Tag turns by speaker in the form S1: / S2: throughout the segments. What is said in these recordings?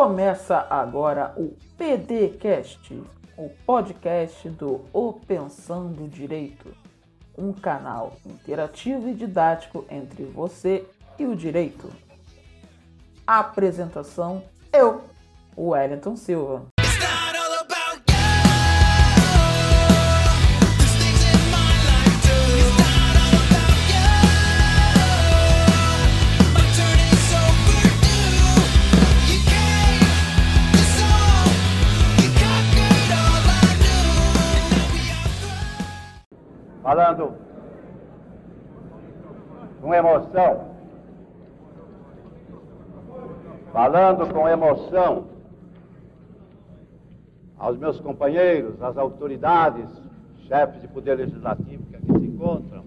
S1: Começa agora o PDcast, o podcast do O Pensando Direito, um canal interativo e didático entre você e o direito. Apresentação: eu, Wellington Silva.
S2: Falando com emoção, falando com emoção. Aos meus companheiros, às autoridades, chefes de poder legislativo que aqui se encontram,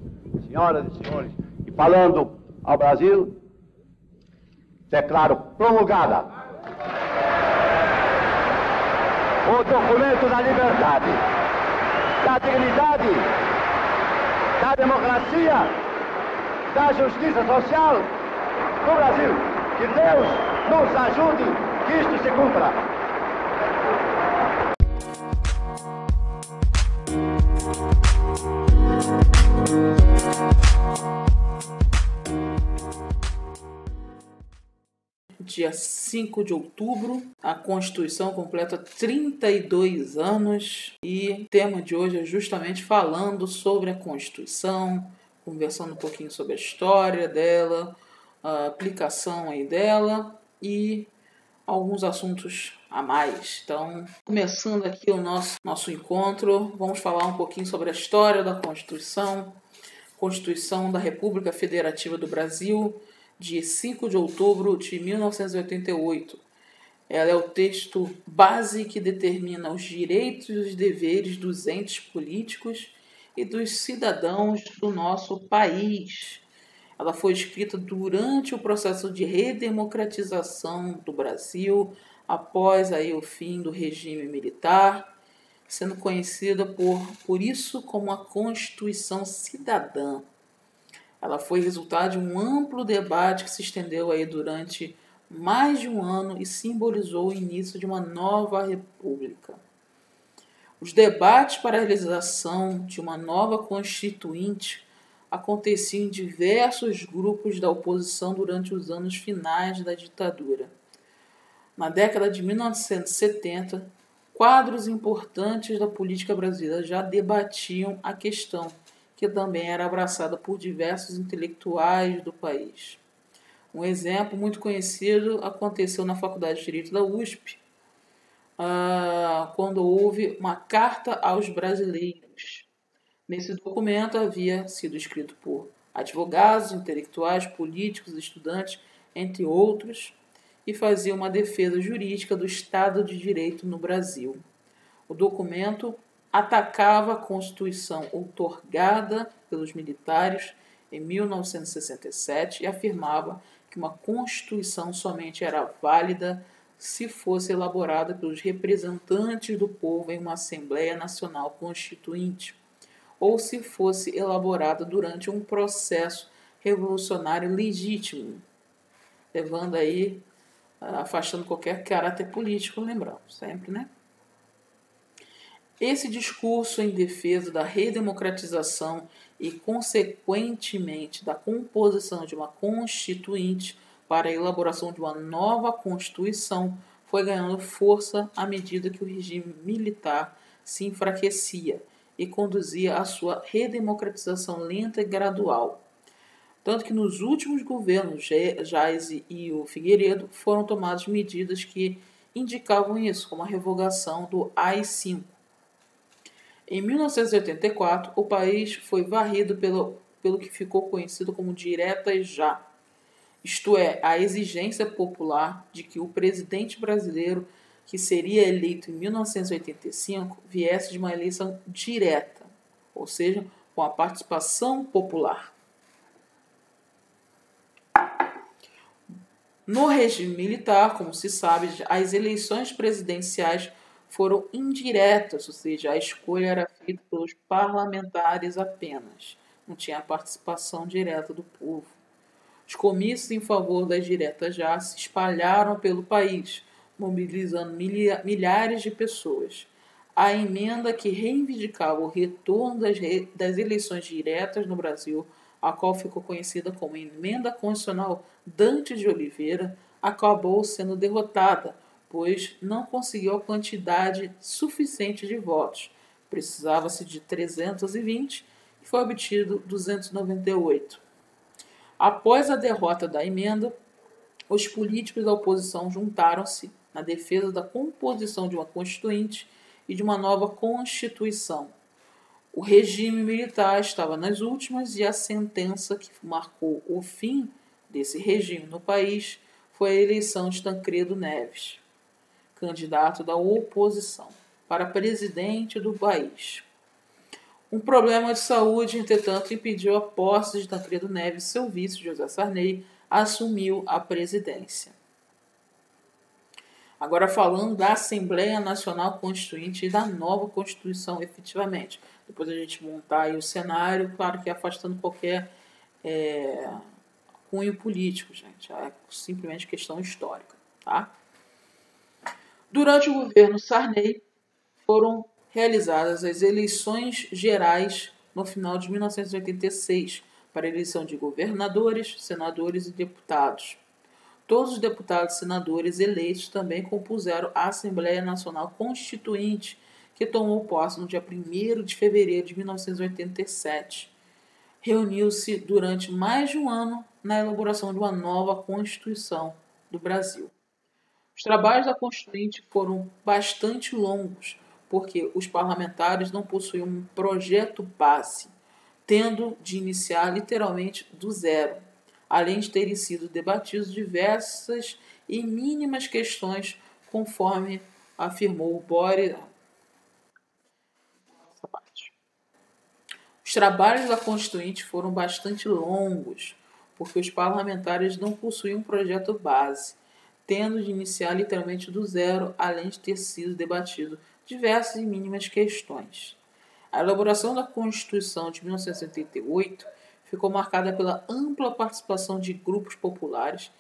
S2: senhoras e senhores, e falando ao Brasil, declaro promulgada o documento da liberdade, da dignidade da democracia, da justiça social no Brasil. Que Deus nos ajude que isto se cumpra.
S1: dia 5 de outubro. A Constituição completa 32 anos e o tema de hoje é justamente falando sobre a Constituição, conversando um pouquinho sobre a história dela, a aplicação aí dela e alguns assuntos a mais. Então, começando aqui o nosso, nosso encontro, vamos falar um pouquinho sobre a história da Constituição, Constituição da República Federativa do Brasil, de 5 de outubro de 1988. Ela é o texto base que determina os direitos e os deveres dos entes políticos e dos cidadãos do nosso país. Ela foi escrita durante o processo de redemocratização do Brasil, após aí o fim do regime militar, sendo conhecida por, por isso como a Constituição Cidadã. Ela foi resultado de um amplo debate que se estendeu aí durante mais de um ano e simbolizou o início de uma nova república. Os debates para a realização de uma nova constituinte aconteciam em diversos grupos da oposição durante os anos finais da ditadura. Na década de 1970, quadros importantes da política brasileira já debatiam a questão que também era abraçada por diversos intelectuais do país. Um exemplo muito conhecido aconteceu na Faculdade de Direito da USP, ah, quando houve uma carta aos brasileiros. Nesse documento havia sido escrito por advogados, intelectuais, políticos, estudantes, entre outros, e fazia uma defesa jurídica do Estado de Direito no Brasil. O documento atacava a Constituição outorgada pelos militares em 1967 e afirmava que uma Constituição somente era válida se fosse elaborada pelos representantes do povo em uma Assembleia Nacional Constituinte ou se fosse elaborada durante um processo revolucionário legítimo, levando aí, afastando qualquer caráter político, lembrando, sempre, né? Esse discurso em defesa da redemocratização e, consequentemente, da composição de uma constituinte para a elaboração de uma nova Constituição foi ganhando força à medida que o regime militar se enfraquecia e conduzia à sua redemocratização lenta e gradual. Tanto que nos últimos governos, Jaise e o Figueiredo, foram tomadas medidas que indicavam isso, como a revogação do AI-5, em 1984, o país foi varrido pelo, pelo que ficou conhecido como diretas já, isto é, a exigência popular de que o presidente brasileiro que seria eleito em 1985 viesse de uma eleição direta, ou seja, com a participação popular. No regime militar, como se sabe, as eleições presidenciais foram indiretas, ou seja, a escolha era feita pelos parlamentares apenas, não tinha a participação direta do povo. Os comícios em favor das diretas já se espalharam pelo país, mobilizando milhares de pessoas. A emenda que reivindicava o retorno das, re... das eleições diretas no Brasil, a qual ficou conhecida como Emenda Constitucional Dante de Oliveira, acabou sendo derrotada, pois não conseguiu a quantidade suficiente de votos. Precisava-se de 320 e foi obtido 298. Após a derrota da emenda, os políticos da oposição juntaram-se na defesa da composição de uma constituinte e de uma nova constituição. O regime militar estava nas últimas e a sentença que marcou o fim desse regime no país foi a eleição de Tancredo Neves, candidato da oposição, para presidente do país. Um problema de saúde, entretanto, impediu a posse de Tancredo Neves. Seu vice, José Sarney, assumiu a presidência. Agora falando da Assembleia Nacional Constituinte e da nova Constituição, efetivamente. Depois a gente montar aí o cenário, claro que afastando qualquer é, cunho político, gente. É simplesmente questão histórica, tá? Durante o governo Sarney, foram realizadas as eleições gerais no final de 1986 para a eleição de governadores, senadores e deputados. Todos os deputados e senadores eleitos também compuseram a Assembleia Nacional Constituinte, que tomou posse no dia 1 de fevereiro de 1987. Reuniu-se durante mais de um ano na elaboração de uma nova Constituição do Brasil. Os trabalhos da Constituinte foram bastante longos, porque os parlamentares não possuíam um projeto base, tendo de iniciar literalmente do zero além de terem sido debatidos diversas e mínimas questões, conforme afirmou Boris. Os trabalhos da Constituinte foram bastante longos, porque os parlamentares não possuíam um projeto base, tendo de iniciar literalmente do zero, além de ter sido debatido diversas e mínimas questões. A elaboração da Constituição de 1978 ficou marcada pela ampla participação de grupos populares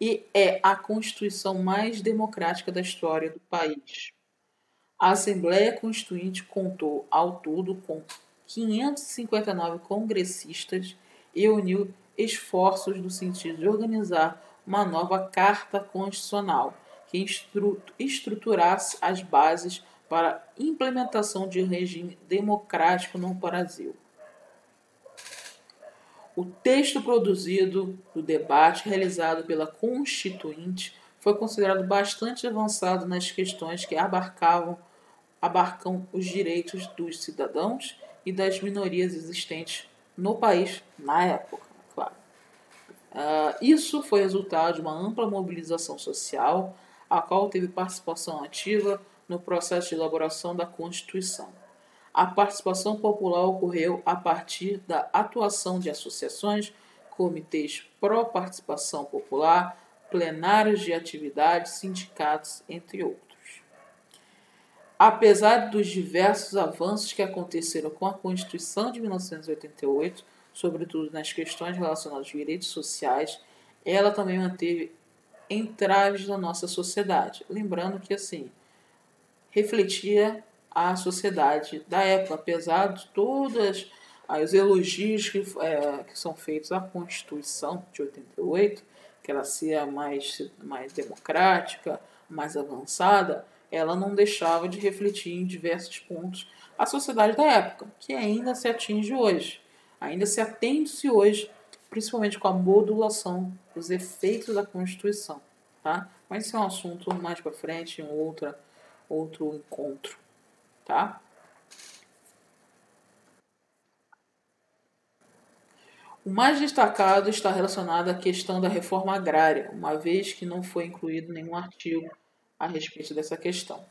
S1: e é a Constituição mais democrática da história do país. A Assembleia Constituinte contou ao todo com 559 congressistas e uniu esforços no sentido de organizar uma nova Carta Constitucional que estru estruturasse as bases para a implementação de um regime democrático no Brasil. O texto produzido do debate realizado pela Constituinte foi considerado bastante avançado nas questões que abarcavam abarcam os direitos dos cidadãos e das minorias existentes no país na época. Uh, isso foi resultado de uma ampla mobilização social, a qual teve participação ativa no processo de elaboração da Constituição. A participação popular ocorreu a partir da atuação de associações, comitês pró-participação popular, plenários de atividades, sindicatos, entre outros. Apesar dos diversos avanços que aconteceram com a Constituição de 1988, sobretudo nas questões relacionadas aos direitos sociais, ela também manteve entraves na nossa sociedade. Lembrando que, assim, refletia à sociedade da época, apesar de todos os elogios que, é, que são feitos à Constituição de 88, que ela seja mais, mais democrática, mais avançada, ela não deixava de refletir em diversos pontos a sociedade da época, que ainda se atinge hoje, ainda se atende-se hoje, principalmente com a modulação dos efeitos da Constituição. Tá? Mas isso é um assunto mais para frente, em outra, outro encontro tá? O mais destacado está relacionado à questão da reforma agrária, uma vez que não foi incluído nenhum artigo a respeito dessa questão.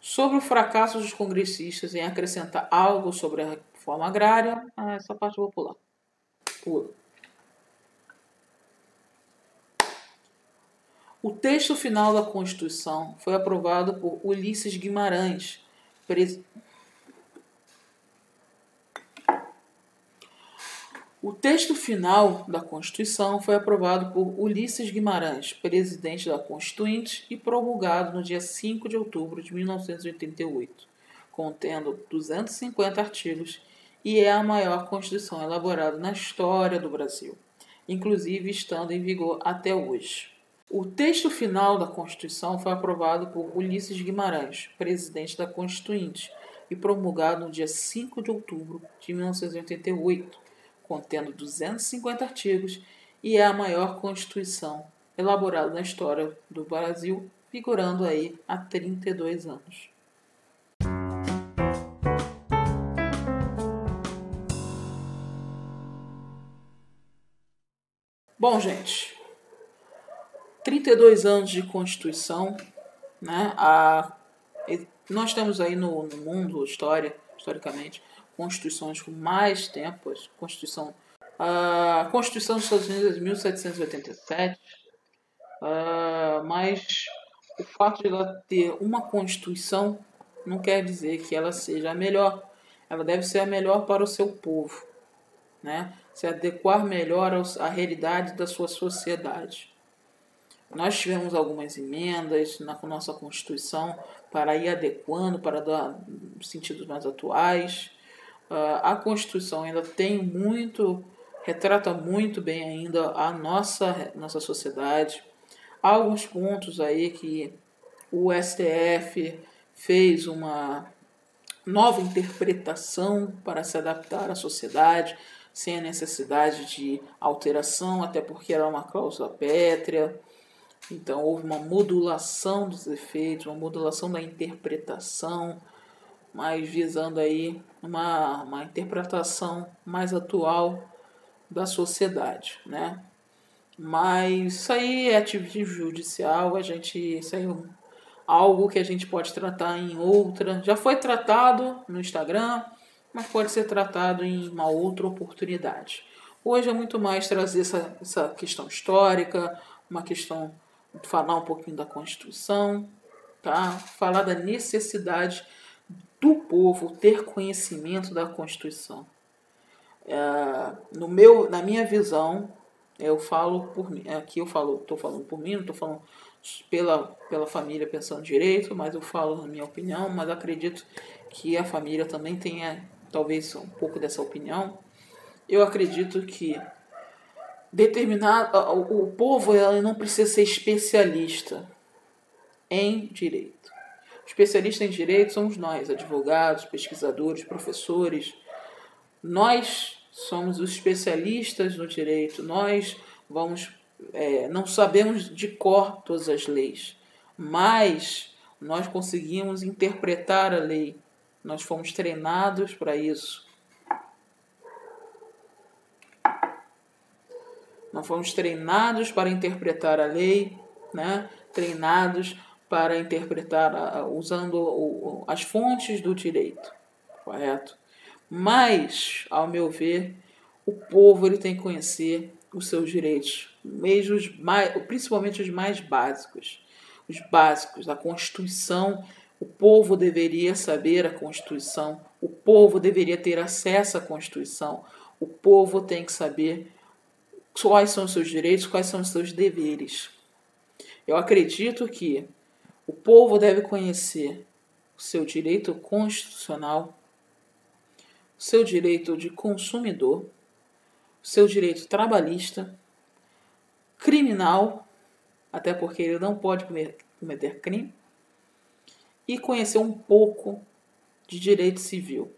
S1: Sobre o fracasso dos congressistas em acrescentar algo sobre a reforma agrária, ah, essa parte eu vou pular. Pula. O texto final da Constituição foi aprovado por Ulisses Guimarães, pres... O texto final da Constituição foi aprovado por Ulisses Guimarães, presidente da Constituinte, e promulgado no dia 5 de outubro de 1988, contendo 250 artigos e é a maior Constituição elaborada na história do Brasil, inclusive estando em vigor até hoje. O texto final da Constituição foi aprovado por Ulisses Guimarães, presidente da Constituinte, e promulgado no dia 5 de outubro de 1988, contendo 250 artigos e é a maior Constituição elaborada na história do Brasil, vigorando aí há 32 anos. Bom, gente, 32 anos de Constituição, né? A, nós temos aí no, no mundo, história, historicamente, constituições com mais tempo. A Constituição, a Constituição dos Estados Unidos é de 1787, uh, mas o fato de ela ter uma Constituição não quer dizer que ela seja a melhor. Ela deve ser a melhor para o seu povo, né? se adequar melhor à realidade da sua sociedade. Nós tivemos algumas emendas na nossa Constituição para ir adequando, para dar sentidos mais atuais. Uh, a Constituição ainda tem muito, retrata muito bem ainda a nossa, nossa sociedade. Há alguns pontos aí que o STF fez uma nova interpretação para se adaptar à sociedade, sem a necessidade de alteração, até porque era uma cláusula pétrea. Então houve uma modulação dos efeitos, uma modulação da interpretação mas visando aí uma, uma interpretação mais atual da sociedade, né? Mas isso aí é ativismo judicial, a gente isso aí é algo que a gente pode tratar em outra. Já foi tratado no Instagram, mas pode ser tratado em uma outra oportunidade. Hoje é muito mais trazer essa, essa questão histórica, uma questão falar um pouquinho da Constituição, tá? Falar da necessidade do povo ter conhecimento da Constituição. É, no meu, na minha visão, eu falo por mim, aqui eu falo, estou falando por mim, não estou falando pela, pela família pensando direito, mas eu falo na minha opinião, mas acredito que a família também tenha talvez um pouco dessa opinião. Eu acredito que determinado o, povo não precisa ser especialista em direito. Especialistas em direito somos nós, advogados, pesquisadores, professores. Nós somos os especialistas no direito. Nós vamos, é, não sabemos de cor todas as leis, mas nós conseguimos interpretar a lei. Nós fomos treinados para isso. Nós fomos treinados para interpretar a lei, né? treinados para interpretar usando as fontes do direito, correto? Mas, ao meu ver, o povo ele tem que conhecer os seus direitos, mesmo os mais, principalmente os mais básicos, os básicos, a Constituição. O povo deveria saber a Constituição, o povo deveria ter acesso à Constituição, o povo tem que saber quais são os seus direitos, quais são os seus deveres. Eu acredito que o povo deve conhecer o seu direito constitucional, o seu direito de consumidor, o seu direito trabalhista, criminal, até porque ele não pode cometer crime, e conhecer um pouco de direito civil.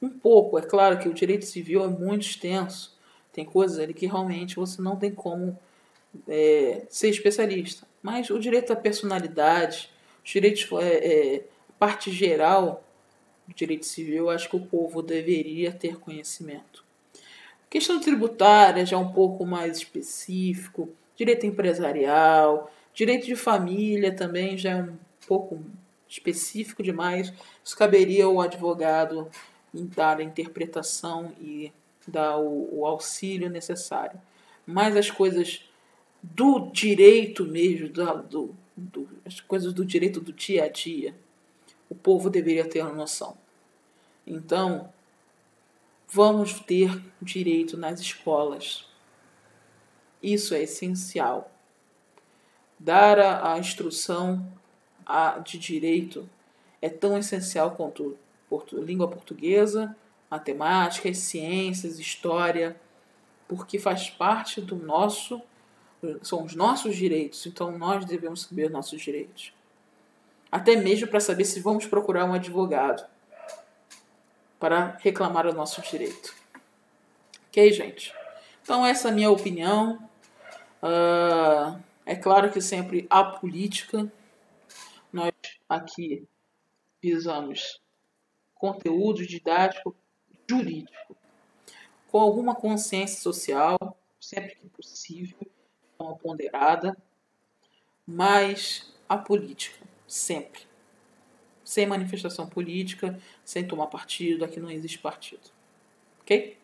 S1: Um pouco, é claro que o direito civil é muito extenso, tem coisas ali que realmente você não tem como é, ser especialista. Mas o direito à personalidade, os direitos, é, é, parte geral do direito civil, eu acho que o povo deveria ter conhecimento. Questão tributária já é um pouco mais específico, direito empresarial, direito de família também já é um pouco específico demais. Isso caberia ao advogado em dar a interpretação e dar o, o auxílio necessário. Mas as coisas do direito mesmo, do, do, do, as coisas do direito do dia a dia, o povo deveria ter uma noção. Então, vamos ter direito nas escolas. Isso é essencial. Dar a, a instrução a, de direito é tão essencial quanto portu, língua portuguesa, matemática, ciências, história, porque faz parte do nosso, são os nossos direitos, então nós devemos saber nossos direitos. Até mesmo para saber se vamos procurar um advogado para reclamar o nosso direito. Ok, gente? Então, essa é a minha opinião. Uh, é claro que sempre há política. Aqui visamos conteúdo didático jurídico com alguma consciência social, sempre que possível, ponderada, mas a política, sempre. Sem manifestação política, sem tomar partido, aqui não existe partido. Ok?